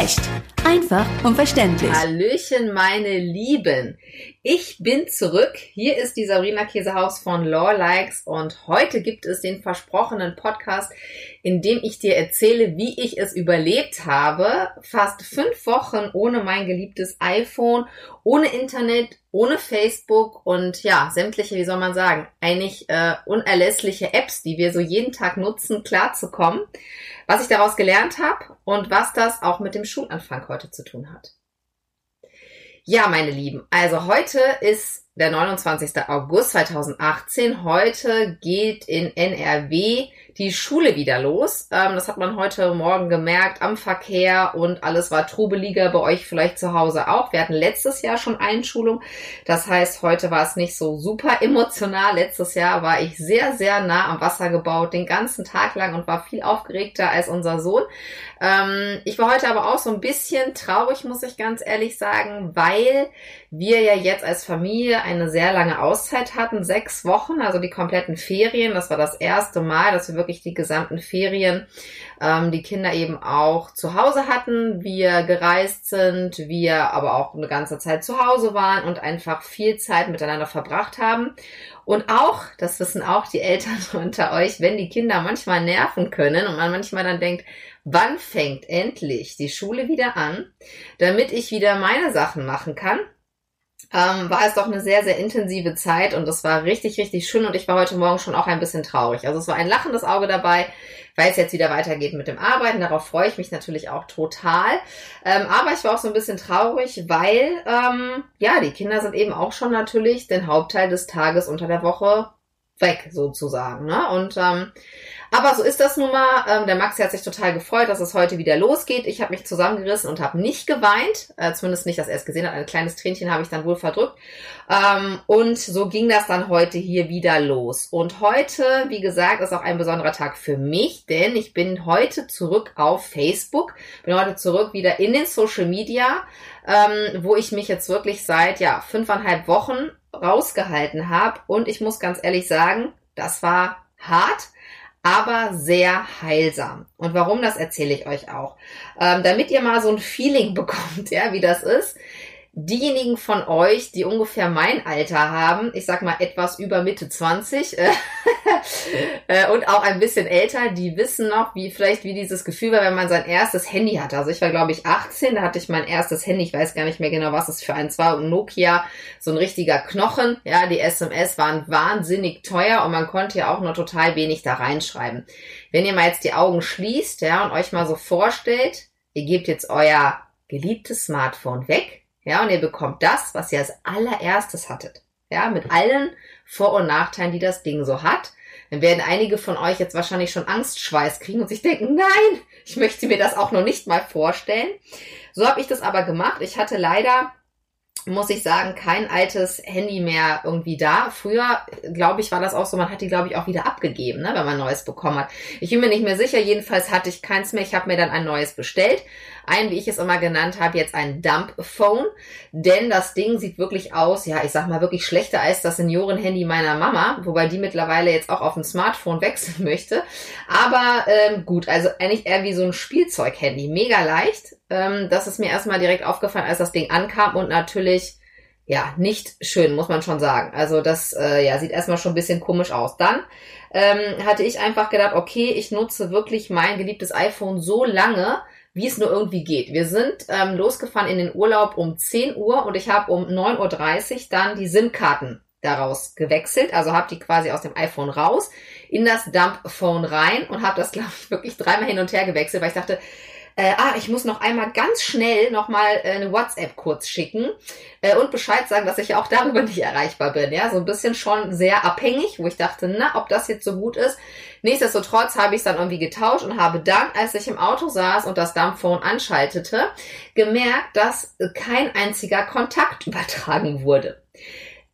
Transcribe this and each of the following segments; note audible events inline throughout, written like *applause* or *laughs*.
Recht. Einfach und verständlich. Hallöchen, meine Lieben. Ich bin zurück. Hier ist die Sabrina Käsehaus von Law Likes und heute gibt es den versprochenen Podcast, in dem ich dir erzähle, wie ich es überlebt habe. Fast fünf Wochen ohne mein geliebtes iPhone, ohne Internet, ohne Facebook und ja, sämtliche, wie soll man sagen, eigentlich äh, unerlässliche Apps, die wir so jeden Tag nutzen, klarzukommen was ich daraus gelernt habe und was das auch mit dem Schulanfang heute zu tun hat. Ja, meine Lieben, also heute ist der 29. August 2018. Heute geht in NRW die Schule wieder los. Ähm, das hat man heute Morgen gemerkt am Verkehr und alles war trubeliger bei euch vielleicht zu Hause auch. Wir hatten letztes Jahr schon Einschulung. Das heißt, heute war es nicht so super emotional. Letztes Jahr war ich sehr, sehr nah am Wasser gebaut, den ganzen Tag lang und war viel aufgeregter als unser Sohn. Ähm, ich war heute aber auch so ein bisschen traurig, muss ich ganz ehrlich sagen, weil wir ja jetzt als Familie eine sehr lange Auszeit hatten, sechs Wochen, also die kompletten Ferien. Das war das erste Mal, dass wir wirklich die gesamten Ferien ähm, die Kinder eben auch zu Hause hatten, wir gereist sind, wir aber auch eine ganze Zeit zu Hause waren und einfach viel Zeit miteinander verbracht haben. Und auch, das wissen auch die Eltern *laughs* unter euch, wenn die Kinder manchmal nerven können und man manchmal dann denkt, wann fängt endlich die Schule wieder an, damit ich wieder meine Sachen machen kann, ähm, war es doch eine sehr, sehr intensive Zeit und das war richtig, richtig schön und ich war heute Morgen schon auch ein bisschen traurig. Also es war ein lachendes Auge dabei, weil es jetzt wieder weitergeht mit dem Arbeiten. Darauf freue ich mich natürlich auch total. Ähm, aber ich war auch so ein bisschen traurig, weil ähm, ja, die Kinder sind eben auch schon natürlich den Hauptteil des Tages unter der Woche weg, sozusagen. Ne? Und ähm, aber so ist das nun mal. Ähm, der Maxi hat sich total gefreut, dass es heute wieder losgeht. Ich habe mich zusammengerissen und habe nicht geweint. Äh, zumindest nicht, dass er es gesehen hat. Ein kleines Tränchen habe ich dann wohl verdrückt. Ähm, und so ging das dann heute hier wieder los. Und heute, wie gesagt, ist auch ein besonderer Tag für mich, denn ich bin heute zurück auf Facebook. Bin heute zurück wieder in den Social Media, ähm, wo ich mich jetzt wirklich seit ja fünfeinhalb Wochen rausgehalten habe. Und ich muss ganz ehrlich sagen, das war hart aber sehr heilsam. Und warum, das erzähle ich euch auch. Ähm, damit ihr mal so ein Feeling *laughs* bekommt, ja, wie das ist diejenigen von euch, die ungefähr mein Alter haben, ich sag mal etwas über Mitte 20 *laughs* äh, äh, und auch ein bisschen älter, die wissen noch, wie vielleicht wie dieses Gefühl war, wenn man sein erstes Handy hatte. Also ich war glaube ich 18, da hatte ich mein erstes Handy, ich weiß gar nicht mehr genau, was es für eins war, und Nokia, so ein richtiger Knochen. Ja, die SMS waren wahnsinnig teuer und man konnte ja auch nur total wenig da reinschreiben. Wenn ihr mal jetzt die Augen schließt, ja, und euch mal so vorstellt, ihr gebt jetzt euer geliebtes Smartphone weg, ja, und ihr bekommt das, was ihr als allererstes hattet. Ja, mit allen Vor- und Nachteilen, die das Ding so hat. Dann werden einige von euch jetzt wahrscheinlich schon Angstschweiß kriegen und sich denken, nein, ich möchte mir das auch noch nicht mal vorstellen. So habe ich das aber gemacht. Ich hatte leider muss ich sagen, kein altes Handy mehr irgendwie da. Früher, glaube ich, war das auch so, man hat die, glaube ich, auch wieder abgegeben, ne, wenn man neues bekommen hat. Ich bin mir nicht mehr sicher, jedenfalls hatte ich keins mehr. Ich habe mir dann ein neues bestellt. Ein, wie ich es immer genannt habe, jetzt ein Dump-Phone. Denn das Ding sieht wirklich aus, ja, ich sag mal, wirklich schlechter als das Senioren-Handy meiner Mama, wobei die mittlerweile jetzt auch auf ein Smartphone wechseln *laughs* möchte. Aber ähm, gut, also eigentlich eher wie so ein Spielzeug-Handy. Mega leicht. Ähm, das ist mir erstmal direkt aufgefallen, als das Ding ankam und natürlich ja, nicht schön, muss man schon sagen. Also das äh, ja, sieht erstmal schon ein bisschen komisch aus. Dann ähm, hatte ich einfach gedacht, okay, ich nutze wirklich mein geliebtes iPhone so lange, wie es nur irgendwie geht. Wir sind ähm, losgefahren in den Urlaub um 10 Uhr und ich habe um 9.30 Uhr dann die SIM-Karten daraus gewechselt, also habe die quasi aus dem iPhone raus in das Dump-Phone rein und habe das, glaube ich, wirklich dreimal hin und her gewechselt, weil ich dachte, äh, ah, ich muss noch einmal ganz schnell nochmal äh, eine WhatsApp kurz schicken äh, und Bescheid sagen, dass ich auch darüber *laughs* nicht erreichbar bin. Ja, so ein bisschen schon sehr abhängig, wo ich dachte, na, ob das jetzt so gut ist. Nichtsdestotrotz habe ich es dann irgendwie getauscht und habe dann, als ich im Auto saß und das Dumbphone anschaltete, gemerkt, dass kein einziger Kontakt *laughs* übertragen wurde.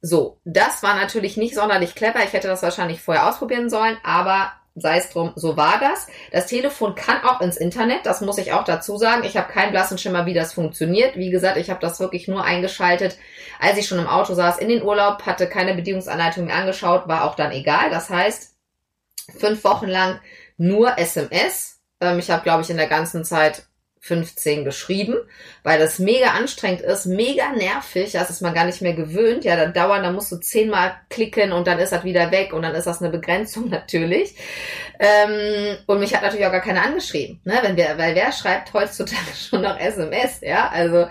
So, das war natürlich nicht sonderlich clever. Ich hätte das wahrscheinlich vorher ausprobieren sollen, aber sei es drum, so war das. Das Telefon kann auch ins Internet, das muss ich auch dazu sagen. Ich habe keinen blassen Schimmer, wie das funktioniert. Wie gesagt, ich habe das wirklich nur eingeschaltet, als ich schon im Auto saß, in den Urlaub, hatte keine Bedienungsanleitung mehr angeschaut, war auch dann egal. Das heißt, fünf Wochen lang nur SMS. Ähm, ich habe, glaube ich, in der ganzen Zeit 15 geschrieben, weil das mega anstrengend ist, mega nervig, das ist man gar nicht mehr gewöhnt. Ja, dann dauern, dann musst du zehnmal klicken und dann ist das wieder weg und dann ist das eine Begrenzung *laughs* natürlich. Ähm, und mich hat natürlich auch gar keiner angeschrieben, ne? Wenn wir, weil wer schreibt heutzutage *laughs* schon noch SMS, ja? Also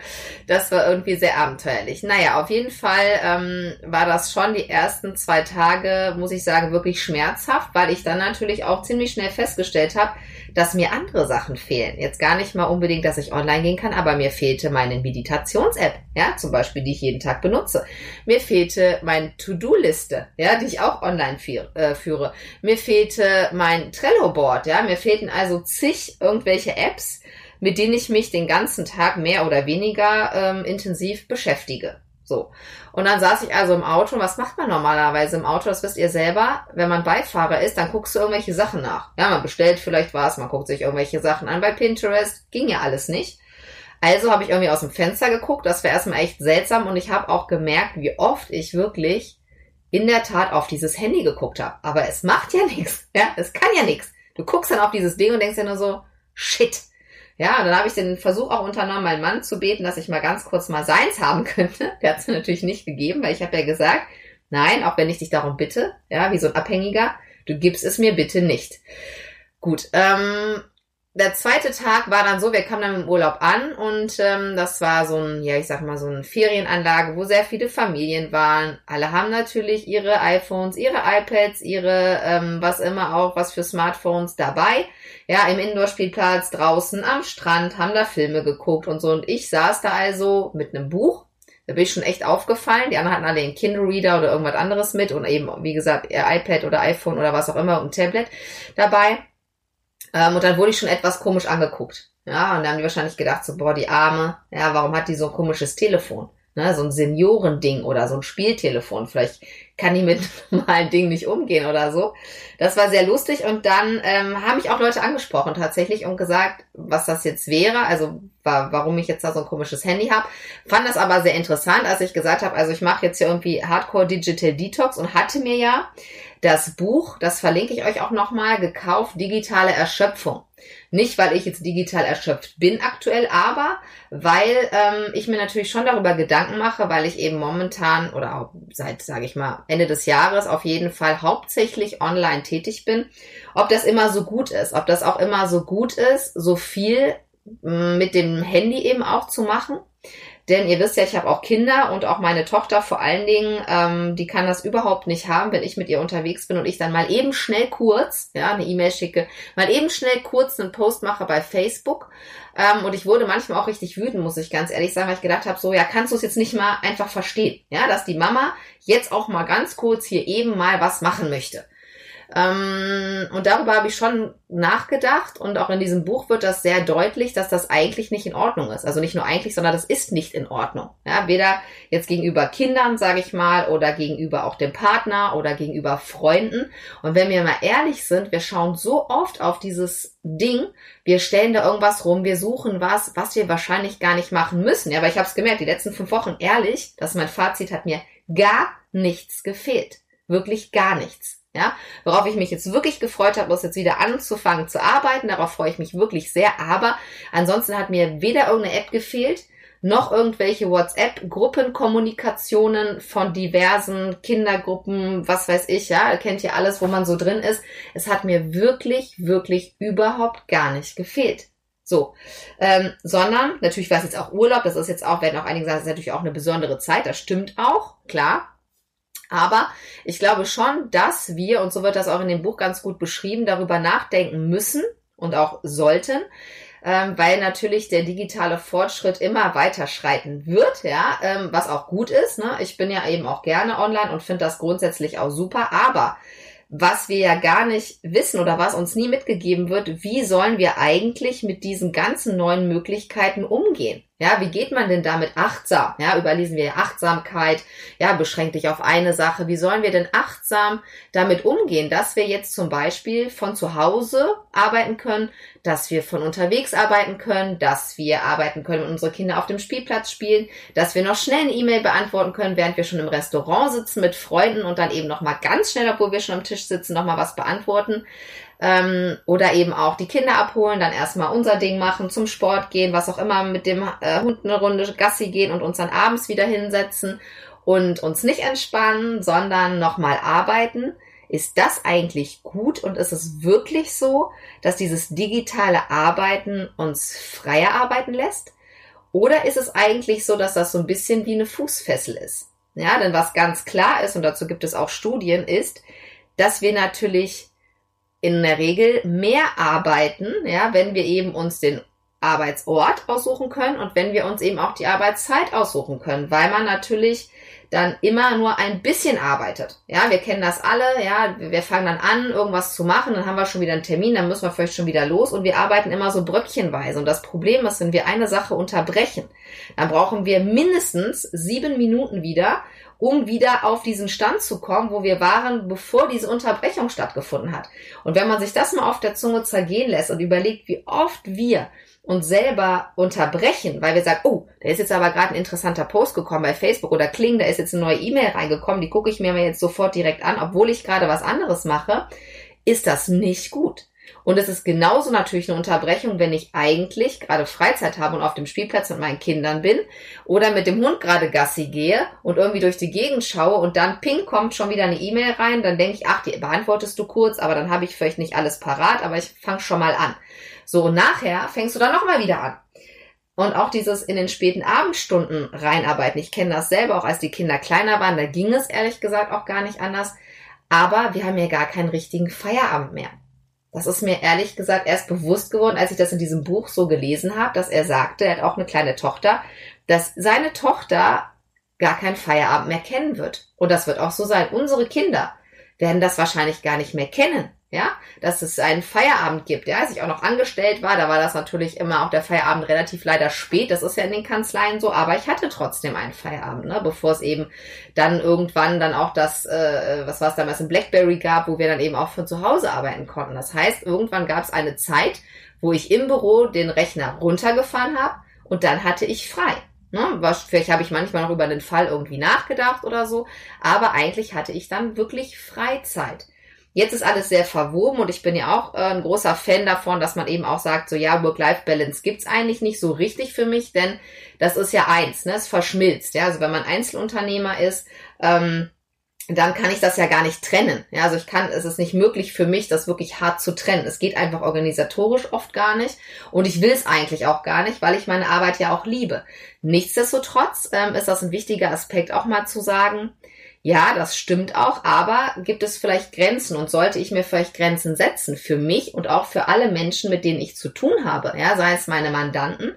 das war irgendwie sehr abenteuerlich. Naja, auf jeden Fall ähm, war das schon die ersten zwei Tage, muss ich sagen, wirklich schmerzhaft, weil ich dann natürlich auch ziemlich schnell festgestellt habe, dass mir andere Sachen fehlen. Jetzt gar nicht mal unbedingt, dass ich online gehen kann, aber mir fehlte meine Meditations-App, ja, zum Beispiel, die ich jeden Tag benutze. Mir fehlte meine To-Do-Liste, ja, die ich auch online äh, führe. Mir fehlte mein Trello-Board, ja, mir fehlten also zig irgendwelche Apps, mit denen ich mich den ganzen Tag mehr oder weniger ähm, intensiv beschäftige. So. Und dann saß ich also im Auto. Und was macht man normalerweise im Auto? Das wisst ihr selber. Wenn man Beifahrer ist, dann guckst du irgendwelche Sachen nach. Ja, man bestellt vielleicht was, man guckt sich irgendwelche Sachen an bei Pinterest. Ging ja alles nicht. Also habe ich irgendwie aus dem Fenster geguckt. Das war erstmal echt seltsam. Und ich habe auch gemerkt, wie oft ich wirklich in der Tat auf dieses Handy geguckt habe. Aber es macht ja *laughs* nichts. Ja, es kann ja nichts. Du guckst dann auf dieses Ding und denkst ja nur so, shit ja, und dann habe ich den Versuch auch unternommen, meinen Mann zu beten, dass ich mal ganz kurz mal seins haben *laughs* könnte. Der hat es natürlich nicht gegeben, weil ich habe ja gesagt, nein, auch wenn ich dich darum bitte, ja, wie so ein Abhängiger, du gibst es mir bitte nicht. Gut, ähm, der zweite Tag war dann so, wir kamen dann im Urlaub an und ähm, das war so ein, ja, ich sag mal, so eine Ferienanlage, wo sehr viele Familien waren. Alle haben natürlich ihre iPhones, ihre iPads, ihre, ähm, was immer auch, was für Smartphones dabei. Ja, im Indoor-Spielplatz, draußen, am Strand, haben da Filme geguckt und so. Und ich saß da also mit einem Buch. Da bin ich schon echt aufgefallen. Die anderen hatten alle einen Kindle Reader oder irgendwas anderes mit und eben, wie gesagt, ihr iPad oder iPhone oder was auch immer und Tablet dabei. Ähm, und dann wurde ich schon etwas komisch angeguckt. Ja, und dann haben die wahrscheinlich gedacht, so, boah, die Arme, ja, warum hat die so ein komisches Telefon? Ne, so ein Seniorending oder so ein Spieltelefon. Vielleicht kann die mit *laughs* normalen Dingen nicht umgehen oder so. Das war sehr lustig und dann ähm, haben mich auch Leute angesprochen tatsächlich und gesagt, was das jetzt wäre, also wa warum ich jetzt da so ein komisches Handy habe. Fand das aber sehr interessant, als ich gesagt habe, also ich mache jetzt hier irgendwie Hardcore Digital Detox und hatte mir ja das Buch, das verlinke ich euch auch nochmal, gekauft, digitale Erschöpfung. Nicht, weil ich jetzt digital erschöpft bin aktuell, aber weil ähm, ich mir natürlich schon darüber Gedanken mache, weil ich eben momentan oder auch seit, sage ich mal, Ende des Jahres auf jeden Fall hauptsächlich online tätig bin, ob das immer so gut ist, ob das auch immer so gut ist, so viel mm, mit dem Handy eben auch zu machen. Denn ihr wisst ja, ich habe auch Kinder und auch meine Tochter vor allen Dingen, ähm, die kann das überhaupt nicht haben, wenn ich mit ihr unterwegs bin und ich dann mal eben schnell kurz, ja, eine E-Mail schicke, mal eben schnell kurz einen Post mache bei Facebook. Ähm, und ich wurde manchmal auch richtig wütend, muss ich ganz ehrlich sagen, weil ich gedacht habe, so, ja, kannst du es jetzt nicht mal einfach verstehen, ja, dass die Mama jetzt auch mal ganz kurz hier eben mal was machen möchte. Ähm, und darüber habe ich schon nachgedacht und auch in diesem Buch wird das sehr deutlich, dass das eigentlich nicht in Ordnung ist. Also nicht nur eigentlich, sondern das ist nicht in Ordnung. Ja, weder jetzt gegenüber Kindern, sage ich mal, oder gegenüber auch dem Partner oder gegenüber Freunden. Und wenn wir mal ehrlich sind, wir schauen so oft auf dieses Ding, wir stellen da irgendwas rum, wir suchen was, was wir wahrscheinlich gar nicht machen müssen. Ja, aber ich habe es gemerkt, die letzten fünf Wochen, ehrlich, das ist mein Fazit, hat mir gar nichts gefehlt. Wirklich gar nichts. Ja, worauf ich mich jetzt wirklich gefreut habe, ist jetzt wieder anzufangen zu arbeiten. Darauf freue ich mich wirklich sehr. Aber ansonsten hat mir weder irgendeine App gefehlt, noch irgendwelche WhatsApp-Gruppenkommunikationen von diversen Kindergruppen, was weiß ich, ja, kennt ihr alles, wo man so drin ist. Es hat mir wirklich, wirklich überhaupt gar nicht gefehlt. So, ähm, sondern natürlich war es jetzt auch Urlaub, das ist jetzt auch, werden auch einige sagen, das ist natürlich auch eine besondere Zeit, das stimmt auch, klar, aber ich glaube schon, dass wir, und so wird das auch in dem Buch ganz gut beschrieben, darüber nachdenken müssen und auch sollten, ähm, weil natürlich der digitale Fortschritt immer weiter schreiten wird, ja, ähm, was auch gut ist. Ne? Ich bin ja eben auch gerne online und finde das grundsätzlich auch super, aber was wir ja gar nicht wissen oder was uns nie mitgegeben wird, wie sollen wir eigentlich mit diesen ganzen neuen Möglichkeiten umgehen? Ja, wie geht man denn damit achtsam? Ja, überlesen wir Achtsamkeit. Ja, beschränkt dich auf eine Sache. Wie sollen wir denn achtsam damit umgehen, dass wir jetzt zum Beispiel von zu Hause arbeiten können, dass wir von unterwegs arbeiten können, dass wir arbeiten können, wenn unsere Kinder auf dem Spielplatz spielen, dass wir noch schnell eine E-Mail beantworten können, während wir schon im Restaurant sitzen mit Freunden und dann eben noch mal ganz schnell, obwohl wir schon am Tisch sitzen, noch mal was beantworten. Ähm, oder eben auch die Kinder abholen, dann erstmal unser Ding machen, zum Sport gehen, was auch immer, mit dem äh, Hund eine Runde Gassi gehen und uns dann abends wieder hinsetzen und uns nicht entspannen, sondern nochmal arbeiten. Ist das eigentlich gut und ist es wirklich so, dass dieses digitale Arbeiten uns freier arbeiten lässt? Oder ist es eigentlich so, dass das so ein bisschen wie eine Fußfessel ist? Ja, denn was ganz klar ist, und dazu gibt es auch Studien, ist, dass wir natürlich in der Regel mehr arbeiten, ja, wenn wir eben uns den Arbeitsort aussuchen können und wenn wir uns eben auch die Arbeitszeit aussuchen können, weil man natürlich dann immer nur ein bisschen arbeitet. Ja, wir kennen das alle, ja, wir fangen dann an, irgendwas zu machen, dann haben wir schon wieder einen Termin, dann müssen wir vielleicht schon wieder los und wir arbeiten immer so bröckchenweise. Und das Problem ist, wenn wir eine Sache unterbrechen, dann brauchen wir mindestens sieben Minuten wieder, um wieder auf diesen Stand zu kommen, wo wir waren, bevor diese Unterbrechung stattgefunden hat. Und wenn man sich das mal auf der Zunge zergehen lässt und überlegt, wie oft wir uns selber unterbrechen, weil wir sagen, oh, da ist jetzt aber gerade ein interessanter Post gekommen bei Facebook oder Kling, da ist jetzt eine neue E-Mail reingekommen, die gucke ich mir jetzt sofort direkt an, obwohl ich gerade was anderes mache, ist das nicht gut. Und es ist genauso natürlich eine Unterbrechung, wenn ich eigentlich gerade Freizeit habe und auf dem Spielplatz mit meinen Kindern bin oder mit dem Hund gerade Gassi gehe und irgendwie durch die Gegend schaue und dann ping kommt schon wieder eine E-Mail rein, dann denke ich, ach, die beantwortest du kurz, aber dann habe ich vielleicht nicht alles parat, aber ich fange schon mal an. So, und nachher fängst du dann nochmal wieder an. Und auch dieses in den späten Abendstunden reinarbeiten. Ich kenne das selber, auch als die Kinder kleiner waren. Da ging es ehrlich gesagt auch gar nicht anders. Aber wir haben ja gar keinen richtigen Feierabend mehr. Das ist mir ehrlich gesagt erst bewusst geworden, als ich das in diesem Buch so gelesen habe, dass er sagte, er hat auch eine kleine Tochter, dass seine Tochter gar keinen Feierabend mehr kennen wird. Und das wird auch so sein. Unsere Kinder werden das wahrscheinlich gar nicht mehr kennen ja, dass es einen Feierabend gibt, ja, als ich auch noch angestellt war, da war das natürlich immer auch der Feierabend relativ leider spät, das ist ja in den Kanzleien so, aber ich hatte trotzdem einen Feierabend, ne, bevor es eben dann irgendwann dann auch das, äh, was war es damals, in Blackberry gab, wo wir dann eben auch von zu Hause arbeiten konnten. Das heißt, irgendwann gab es eine Zeit, wo ich im Büro den Rechner runtergefahren habe und dann hatte ich frei. Ne? Was, vielleicht habe ich manchmal noch über den Fall irgendwie nachgedacht oder so, aber eigentlich hatte ich dann wirklich Freizeit. Jetzt ist alles sehr verwoben und ich bin ja auch äh, ein großer Fan davon, dass man eben auch sagt, so ja, Work-Life-Balance gibt's eigentlich nicht so richtig für mich, denn das ist ja eins, ne? Es verschmilzt. Ja, also wenn man Einzelunternehmer ist, ähm, dann kann ich das ja gar nicht trennen. Ja, also ich kann, es ist nicht möglich für mich, das wirklich hart zu trennen. Es geht einfach organisatorisch oft gar nicht und ich will es eigentlich auch gar nicht, weil ich meine Arbeit ja auch liebe. Nichtsdestotrotz ähm, ist das ein wichtiger Aspekt auch mal zu sagen, ja, das stimmt auch, aber gibt es vielleicht Grenzen und sollte ich mir vielleicht Grenzen setzen für mich und auch für alle Menschen, mit denen ich zu tun habe, ja, sei es meine Mandanten,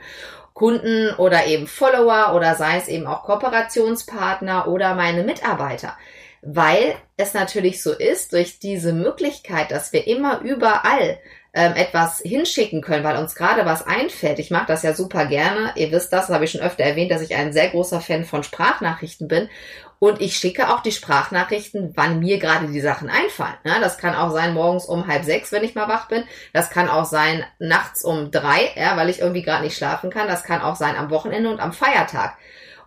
Kunden oder eben Follower oder sei es eben auch Kooperationspartner oder meine Mitarbeiter. Weil es natürlich so ist, durch diese Möglichkeit, dass wir immer überall ähm, etwas hinschicken können, weil uns gerade was einfällt. Ich mache das ja super gerne. Ihr wisst das, das habe ich schon öfter erwähnt, dass ich ein sehr großer Fan von Sprachnachrichten bin. Und ich schicke auch die Sprachnachrichten, wann mir gerade die Sachen einfallen. Ja, das kann auch sein morgens um halb sechs, wenn ich mal wach bin. Das kann auch sein nachts um drei, ja, weil ich irgendwie gerade nicht schlafen kann. Das kann auch sein am Wochenende und am Feiertag.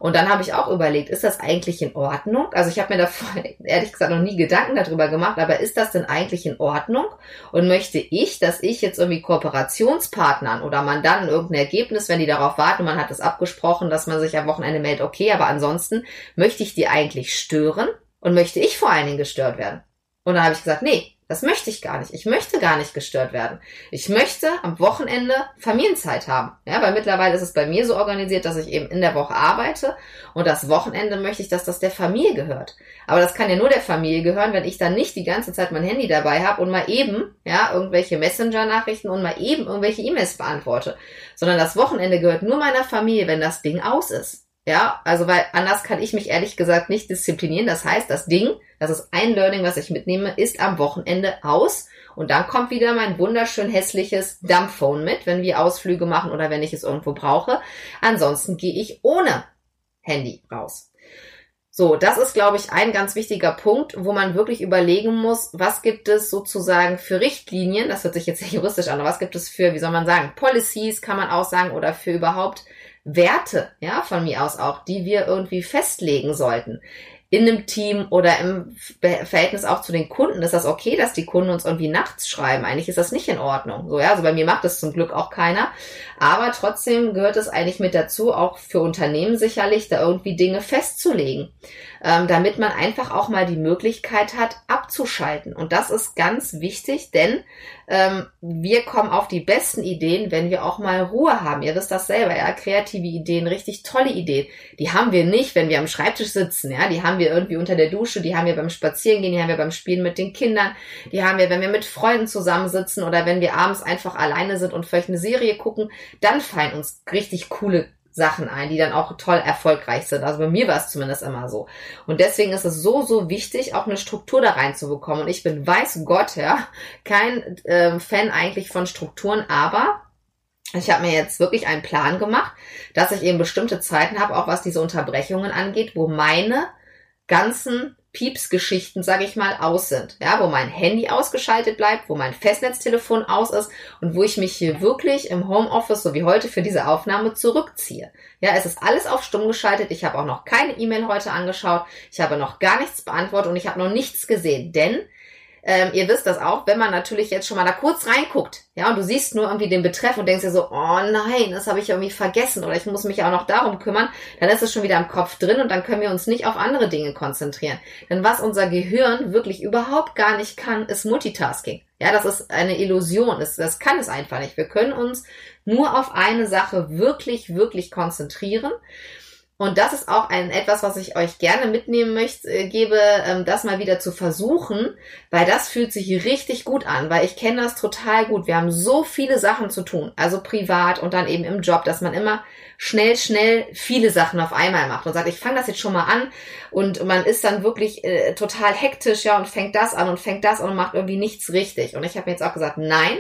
Und dann habe ich auch überlegt, ist das eigentlich in Ordnung? Also ich habe mir da *laughs* ehrlich gesagt noch nie Gedanken darüber gemacht, aber ist das denn eigentlich in Ordnung? Und möchte ich, dass ich jetzt irgendwie Kooperationspartnern oder Mandanten irgendein Ergebnis, wenn die darauf warten, man hat es abgesprochen, dass man sich am Wochenende meldet, okay, aber ansonsten möchte ich die eigentlich stören und möchte ich vor allen Dingen gestört werden? Und dann habe ich gesagt, nee, das möchte ich gar nicht. Ich möchte gar nicht gestört werden. Ich möchte am Wochenende Familienzeit haben. Ja, weil mittlerweile ist es bei mir so organisiert, dass ich eben in der Woche arbeite und das Wochenende möchte ich, dass das der Familie gehört. Aber das kann ja nur der Familie gehören, wenn ich dann nicht die ganze Zeit mein Handy dabei habe und mal eben, ja, irgendwelche Messenger-Nachrichten und mal eben irgendwelche E-Mails beantworte. Sondern das Wochenende gehört nur meiner Familie, wenn das Ding aus ist. Ja, also weil anders kann ich mich ehrlich gesagt nicht disziplinieren. Das heißt, das Ding, das ist ein Learning, was ich mitnehme, ist am Wochenende aus. Und dann kommt wieder mein wunderschön hässliches Dumbphone mit, wenn wir Ausflüge machen oder wenn ich es irgendwo brauche. Ansonsten gehe ich ohne Handy raus. So, das ist, glaube ich, ein ganz wichtiger Punkt, wo man wirklich überlegen muss, was gibt es sozusagen für Richtlinien, das hört sich jetzt sehr juristisch an, aber was gibt es für, wie soll man sagen, Policies kann man auch sagen, oder für überhaupt Werte, ja, von mir aus auch, die wir irgendwie festlegen sollten. in einem Team oder im Verhältnis auch zu den Kunden ist das okay, dass die Kunden uns irgendwie nachts schreiben. Eigentlich ist das nicht in Ordnung. So, ja, also bei mir macht das zum Glück auch keiner. Aber trotzdem gehört es eigentlich mit dazu, auch für Unternehmen sicherlich, da irgendwie Dinge festzulegen, ähm, damit man einfach auch mal die Möglichkeit hat, abzuschalten. Und das ist ganz wichtig, denn ähm, wir kommen auf die besten Ideen, wenn wir auch mal Ruhe haben. Ihr wisst das selber, ja, kreative Ideen, richtig tolle Ideen. Die haben wir nicht, wenn wir am Schreibtisch sitzen, ja, die haben wir irgendwie unter der Dusche, die haben wir beim Spazierengehen, die haben wir beim Spielen mit den Kindern, die haben wir, wenn wir mit Freunden zusammensitzen oder wenn wir abends einfach alleine sind und vielleicht eine Serie gucken, dann fallen uns richtig coole Sachen ein, die dann auch toll erfolgreich sind. Also bei mir war es zumindest immer so. Und deswegen ist es so, so wichtig, auch eine Struktur da reinzubekommen. Und ich bin, weiß Gott, ja, kein äh, Fan eigentlich von Strukturen, aber ich habe mir jetzt wirklich einen Plan gemacht, dass ich eben bestimmte Zeiten habe, auch was diese Unterbrechungen angeht, wo meine ganzen Piepsgeschichten, sage ich mal, aus sind. Ja, wo mein Handy ausgeschaltet bleibt, wo mein Festnetztelefon aus ist und wo ich mich hier wirklich im Homeoffice, so wie heute, für diese Aufnahme zurückziehe. Ja, es ist alles auf stumm geschaltet. Ich habe auch noch keine E-Mail heute angeschaut. Ich habe noch gar nichts beantwortet und ich habe noch nichts gesehen, denn ähm, ihr wisst das auch, wenn man natürlich jetzt schon mal da kurz reinguckt, ja, und du siehst nur irgendwie den Betreff und denkst dir so, oh nein, das habe ich irgendwie vergessen oder ich muss mich auch noch darum kümmern, dann ist es schon wieder im Kopf drin und dann können wir uns nicht auf andere Dinge konzentrieren. Denn was unser Gehirn wirklich überhaupt gar nicht kann, ist Multitasking. Ja, das ist eine Illusion. Das, das kann es einfach nicht. Wir können uns nur auf eine Sache wirklich, wirklich konzentrieren. Und das ist auch ein etwas, was ich euch gerne mitnehmen möchte, äh, gebe, ähm, das mal wieder zu versuchen, weil das fühlt sich richtig gut an, weil ich kenne das total gut. Wir haben so viele Sachen zu tun, also privat und dann eben im Job, dass man immer schnell, schnell viele Sachen auf einmal macht und sagt, ich fange das jetzt schon mal an und man ist dann wirklich äh, total hektisch, ja, und fängt das an und fängt das an und macht irgendwie nichts richtig. Und ich habe jetzt auch gesagt, nein,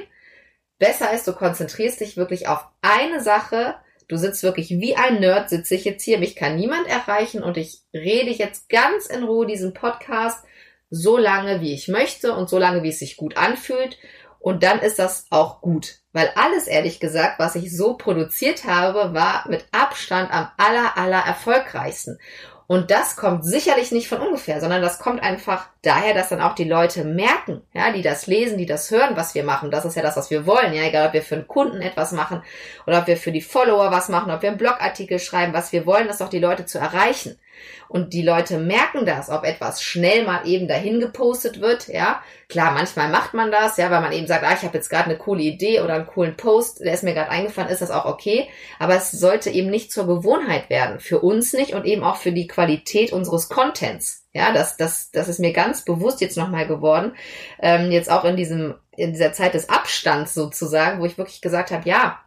besser ist, du konzentrierst dich wirklich auf eine Sache, Du sitzt wirklich wie ein Nerd, sitze ich jetzt hier, mich kann niemand erreichen und ich rede jetzt ganz in Ruhe diesen Podcast so lange, wie ich möchte und so lange, wie es sich gut anfühlt. Und dann ist das auch gut. Weil alles, ehrlich gesagt, was ich so produziert habe, war mit Abstand am aller, aller erfolgreichsten. Und das kommt sicherlich nicht von ungefähr, sondern das kommt einfach daher, dass dann auch die Leute merken, ja, die das lesen, die das hören, was wir machen. Das ist ja das, was wir wollen, ja, egal ob wir für einen Kunden etwas machen oder ob wir für die Follower was machen, ob wir einen Blogartikel schreiben, was wir wollen, ist doch die Leute zu erreichen. Und die Leute merken das, ob etwas schnell mal eben dahin gepostet wird, ja. Klar, manchmal macht man das, ja, weil man eben sagt, ah, ich habe jetzt gerade eine coole Idee oder einen coolen Post, der ist mir gerade eingefallen, ist das auch okay. Aber es sollte eben nicht zur Gewohnheit werden. Für uns nicht und eben auch für die Qualität unseres Contents. Ja, das, das, das ist mir ganz bewusst jetzt nochmal geworden. Ähm, jetzt auch in diesem, in dieser Zeit des Abstands sozusagen, wo ich wirklich gesagt habe, ja,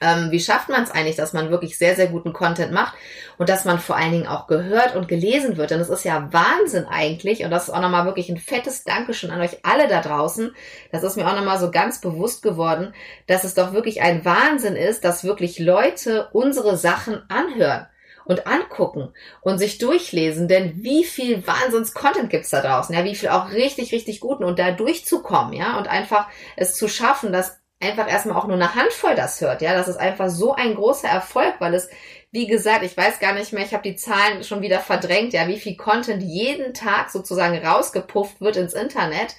ähm, wie schafft man es eigentlich, dass man wirklich sehr, sehr guten Content macht und dass man vor allen Dingen auch gehört und gelesen wird? Denn es ist ja Wahnsinn eigentlich und das ist auch nochmal wirklich ein fettes Dankeschön an euch alle da draußen. Das ist mir auch nochmal so ganz bewusst geworden, dass es doch wirklich ein Wahnsinn ist, dass wirklich Leute unsere Sachen anhören und angucken und sich durchlesen, denn wie viel Wahnsinns-Content gibt's da draußen, ja, wie viel auch richtig, richtig guten und da durchzukommen, ja, und einfach es zu schaffen, dass einfach erstmal auch nur eine Handvoll das hört. Ja, das ist einfach so ein großer Erfolg, weil es wie gesagt, ich weiß gar nicht mehr, ich habe die Zahlen schon wieder verdrängt, ja, wie viel Content jeden Tag sozusagen rausgepufft wird ins Internet.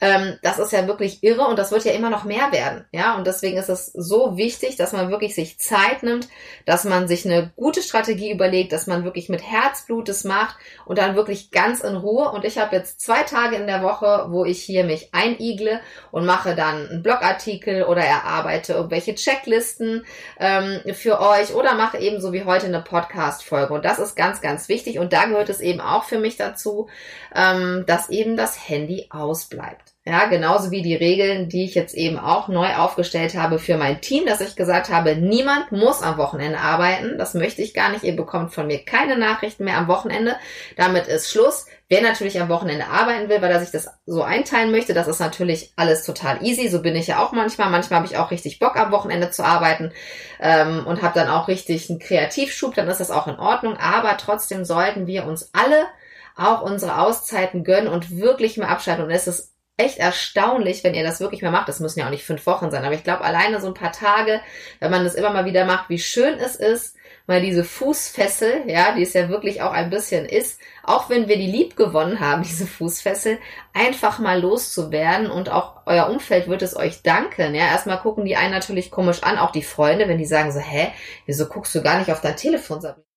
Ähm, das ist ja wirklich irre und das wird ja immer noch mehr werden, ja. Und deswegen ist es so wichtig, dass man wirklich sich Zeit nimmt, dass man sich eine gute Strategie überlegt, dass man wirklich mit Herzblut es macht und dann wirklich ganz in Ruhe. Und ich habe jetzt zwei Tage in der Woche, wo ich hier mich einigle und mache dann einen Blogartikel oder erarbeite irgendwelche Checklisten ähm, für euch oder mache eben so wie heute eine Podcast-Folge. Und das ist ganz, ganz wichtig. Und da gehört es eben auch für mich dazu, ähm, dass eben das Handy ausbleibt. Ja, genauso wie die Regeln, die ich jetzt eben auch neu aufgestellt habe für mein Team, dass ich gesagt habe, niemand muss am Wochenende arbeiten. Das möchte ich gar nicht. Ihr bekommt von mir keine Nachrichten mehr am Wochenende. Damit ist Schluss. Wer natürlich am Wochenende arbeiten will, weil er sich das so einteilen möchte, das ist natürlich alles total easy. So bin ich ja auch manchmal. Manchmal habe ich auch richtig Bock am Wochenende zu arbeiten ähm, und habe dann auch richtig einen Kreativschub. Dann ist das auch in Ordnung. Aber trotzdem sollten wir uns alle auch unsere Auszeiten gönnen und wirklich mal abschalten. Und es ist echt erstaunlich, wenn ihr das wirklich mal macht. Das müssen ja auch nicht fünf Wochen sein, aber ich glaube alleine so ein paar Tage, wenn man das immer mal wieder macht, wie schön es ist, mal diese Fußfessel, ja, die es ja wirklich auch ein bisschen ist, auch wenn wir die lieb gewonnen haben, *laughs* diese Fußfessel, einfach mal loszuwerden und auch euer Umfeld wird es euch danken. Ja, erstmal gucken die einen natürlich komisch an, auch die Freunde, wenn die sagen so, hä, wieso guckst du gar nicht auf dein Telefon, Sabrina?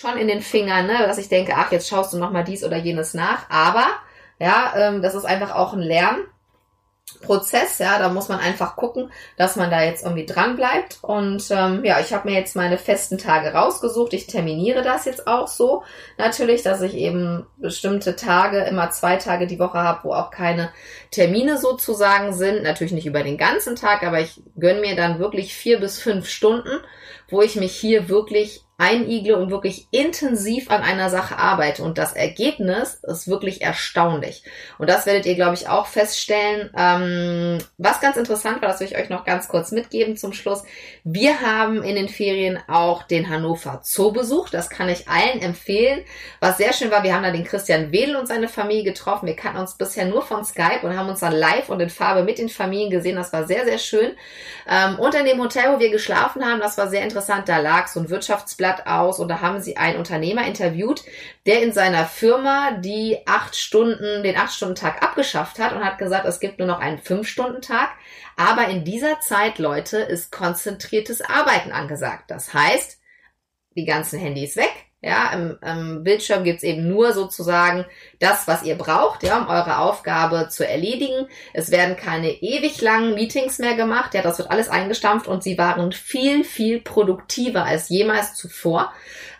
Schon in den Fingern, ne, dass ich denke, ach, jetzt schaust du noch mal dies oder jenes nach. Aber ja, ähm, das ist einfach auch ein Lernprozess. Ja, da muss man einfach gucken, dass man da jetzt irgendwie dran bleibt. Und ähm, ja, ich habe mir jetzt meine festen Tage rausgesucht. Ich terminiere das jetzt auch so natürlich, dass ich eben bestimmte Tage, immer zwei Tage die Woche habe, wo auch keine Termine sozusagen sind. Natürlich nicht über den ganzen Tag, aber ich gönne mir dann wirklich vier bis fünf Stunden, wo ich mich hier wirklich einigle und wirklich intensiv an einer Sache arbeite. Und das Ergebnis ist wirklich erstaunlich. Und das werdet ihr, glaube ich, auch feststellen. Ähm, was ganz interessant war, das will ich euch noch ganz kurz mitgeben zum Schluss. Wir haben in den Ferien auch den Hannover Zoo besucht. Das kann ich allen empfehlen. Was sehr schön war, wir haben da den Christian Wedel und seine Familie getroffen. Wir kannten uns bisher nur von Skype und haben uns dann live und in Farbe mit den Familien gesehen. Das war sehr, sehr schön. Ähm, und in dem Hotel, wo wir geschlafen haben, das war sehr interessant. Da lag so ein Wirtschaftsblatt Blatt aus und da haben sie einen Unternehmer interviewt, der in seiner Firma die acht Stunden, den acht Stunden Tag abgeschafft hat und hat gesagt, es gibt nur noch einen fünf Stunden Tag. Aber in dieser Zeit, Leute, ist konzentriertes Arbeiten angesagt. Das heißt, die ganzen Handys weg, ja, im, im Bildschirm gibt's eben nur sozusagen das, was ihr braucht, ja, um eure Aufgabe zu erledigen. Es werden keine ewig langen Meetings mehr gemacht, ja, das wird alles eingestampft und sie waren viel, viel produktiver als jemals zuvor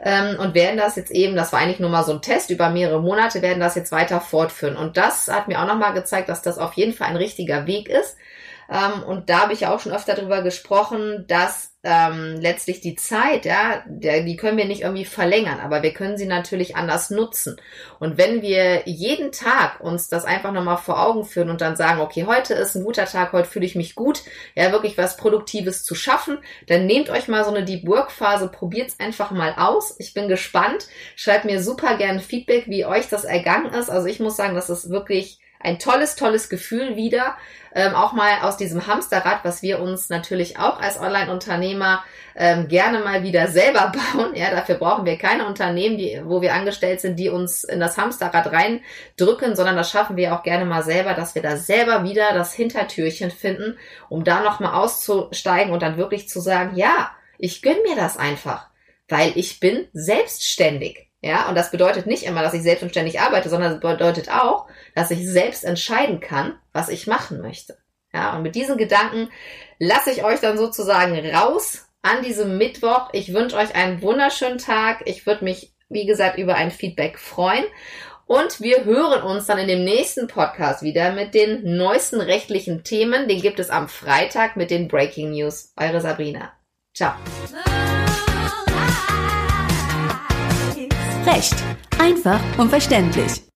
ähm, und werden das jetzt eben, das war eigentlich nur mal so ein Test über mehrere Monate, werden das jetzt weiter fortführen. Und das hat mir auch nochmal gezeigt, dass das auf jeden Fall ein richtiger Weg ist. Ähm, und da habe ich auch schon öfter darüber gesprochen, dass ähm, letztlich die Zeit, ja, der, die können wir nicht irgendwie verlängern, aber wir können sie natürlich anders nutzen. Und wenn wir jeden Tag uns das einfach nochmal vor Augen führen und dann sagen, okay, heute ist ein guter Tag, heute fühle ich mich gut, ja, wirklich was Produktives zu schaffen, dann nehmt euch mal so eine Deep Work Phase, probiert's einfach mal aus. Ich bin gespannt. Schreibt mir super gern Feedback, wie euch das ergangen ist. Also ich muss sagen, das ist wirklich ein tolles, tolles Gefühl wieder, ähm, auch mal aus diesem Hamsterrad, was wir uns natürlich auch als Online-Unternehmer ähm, gerne mal wieder selber *laughs* bauen. Ja, dafür brauchen wir keine Unternehmen, die, wo wir angestellt sind, die uns in das Hamsterrad reindrücken, sondern das schaffen wir auch gerne mal selber, dass wir da selber wieder das Hintertürchen finden, um da nochmal auszusteigen und dann wirklich zu sagen, ja, ich gönn mir das einfach, weil ich bin selbstständig. Ja, und das bedeutet nicht immer, dass ich selbstständig arbeite, sondern es bedeutet auch, dass ich selbst entscheiden kann, was ich machen möchte. Ja, und mit diesen Gedanken lasse ich euch dann sozusagen raus an diesem Mittwoch. Ich wünsche euch einen wunderschönen Tag. Ich würde mich, wie gesagt, über ein Feedback freuen. Und wir hören uns dann in dem nächsten Podcast wieder mit den neuesten rechtlichen Themen. Den gibt es am Freitag mit den Breaking News. Eure Sabrina. Ciao. Recht. Einfach und verständlich.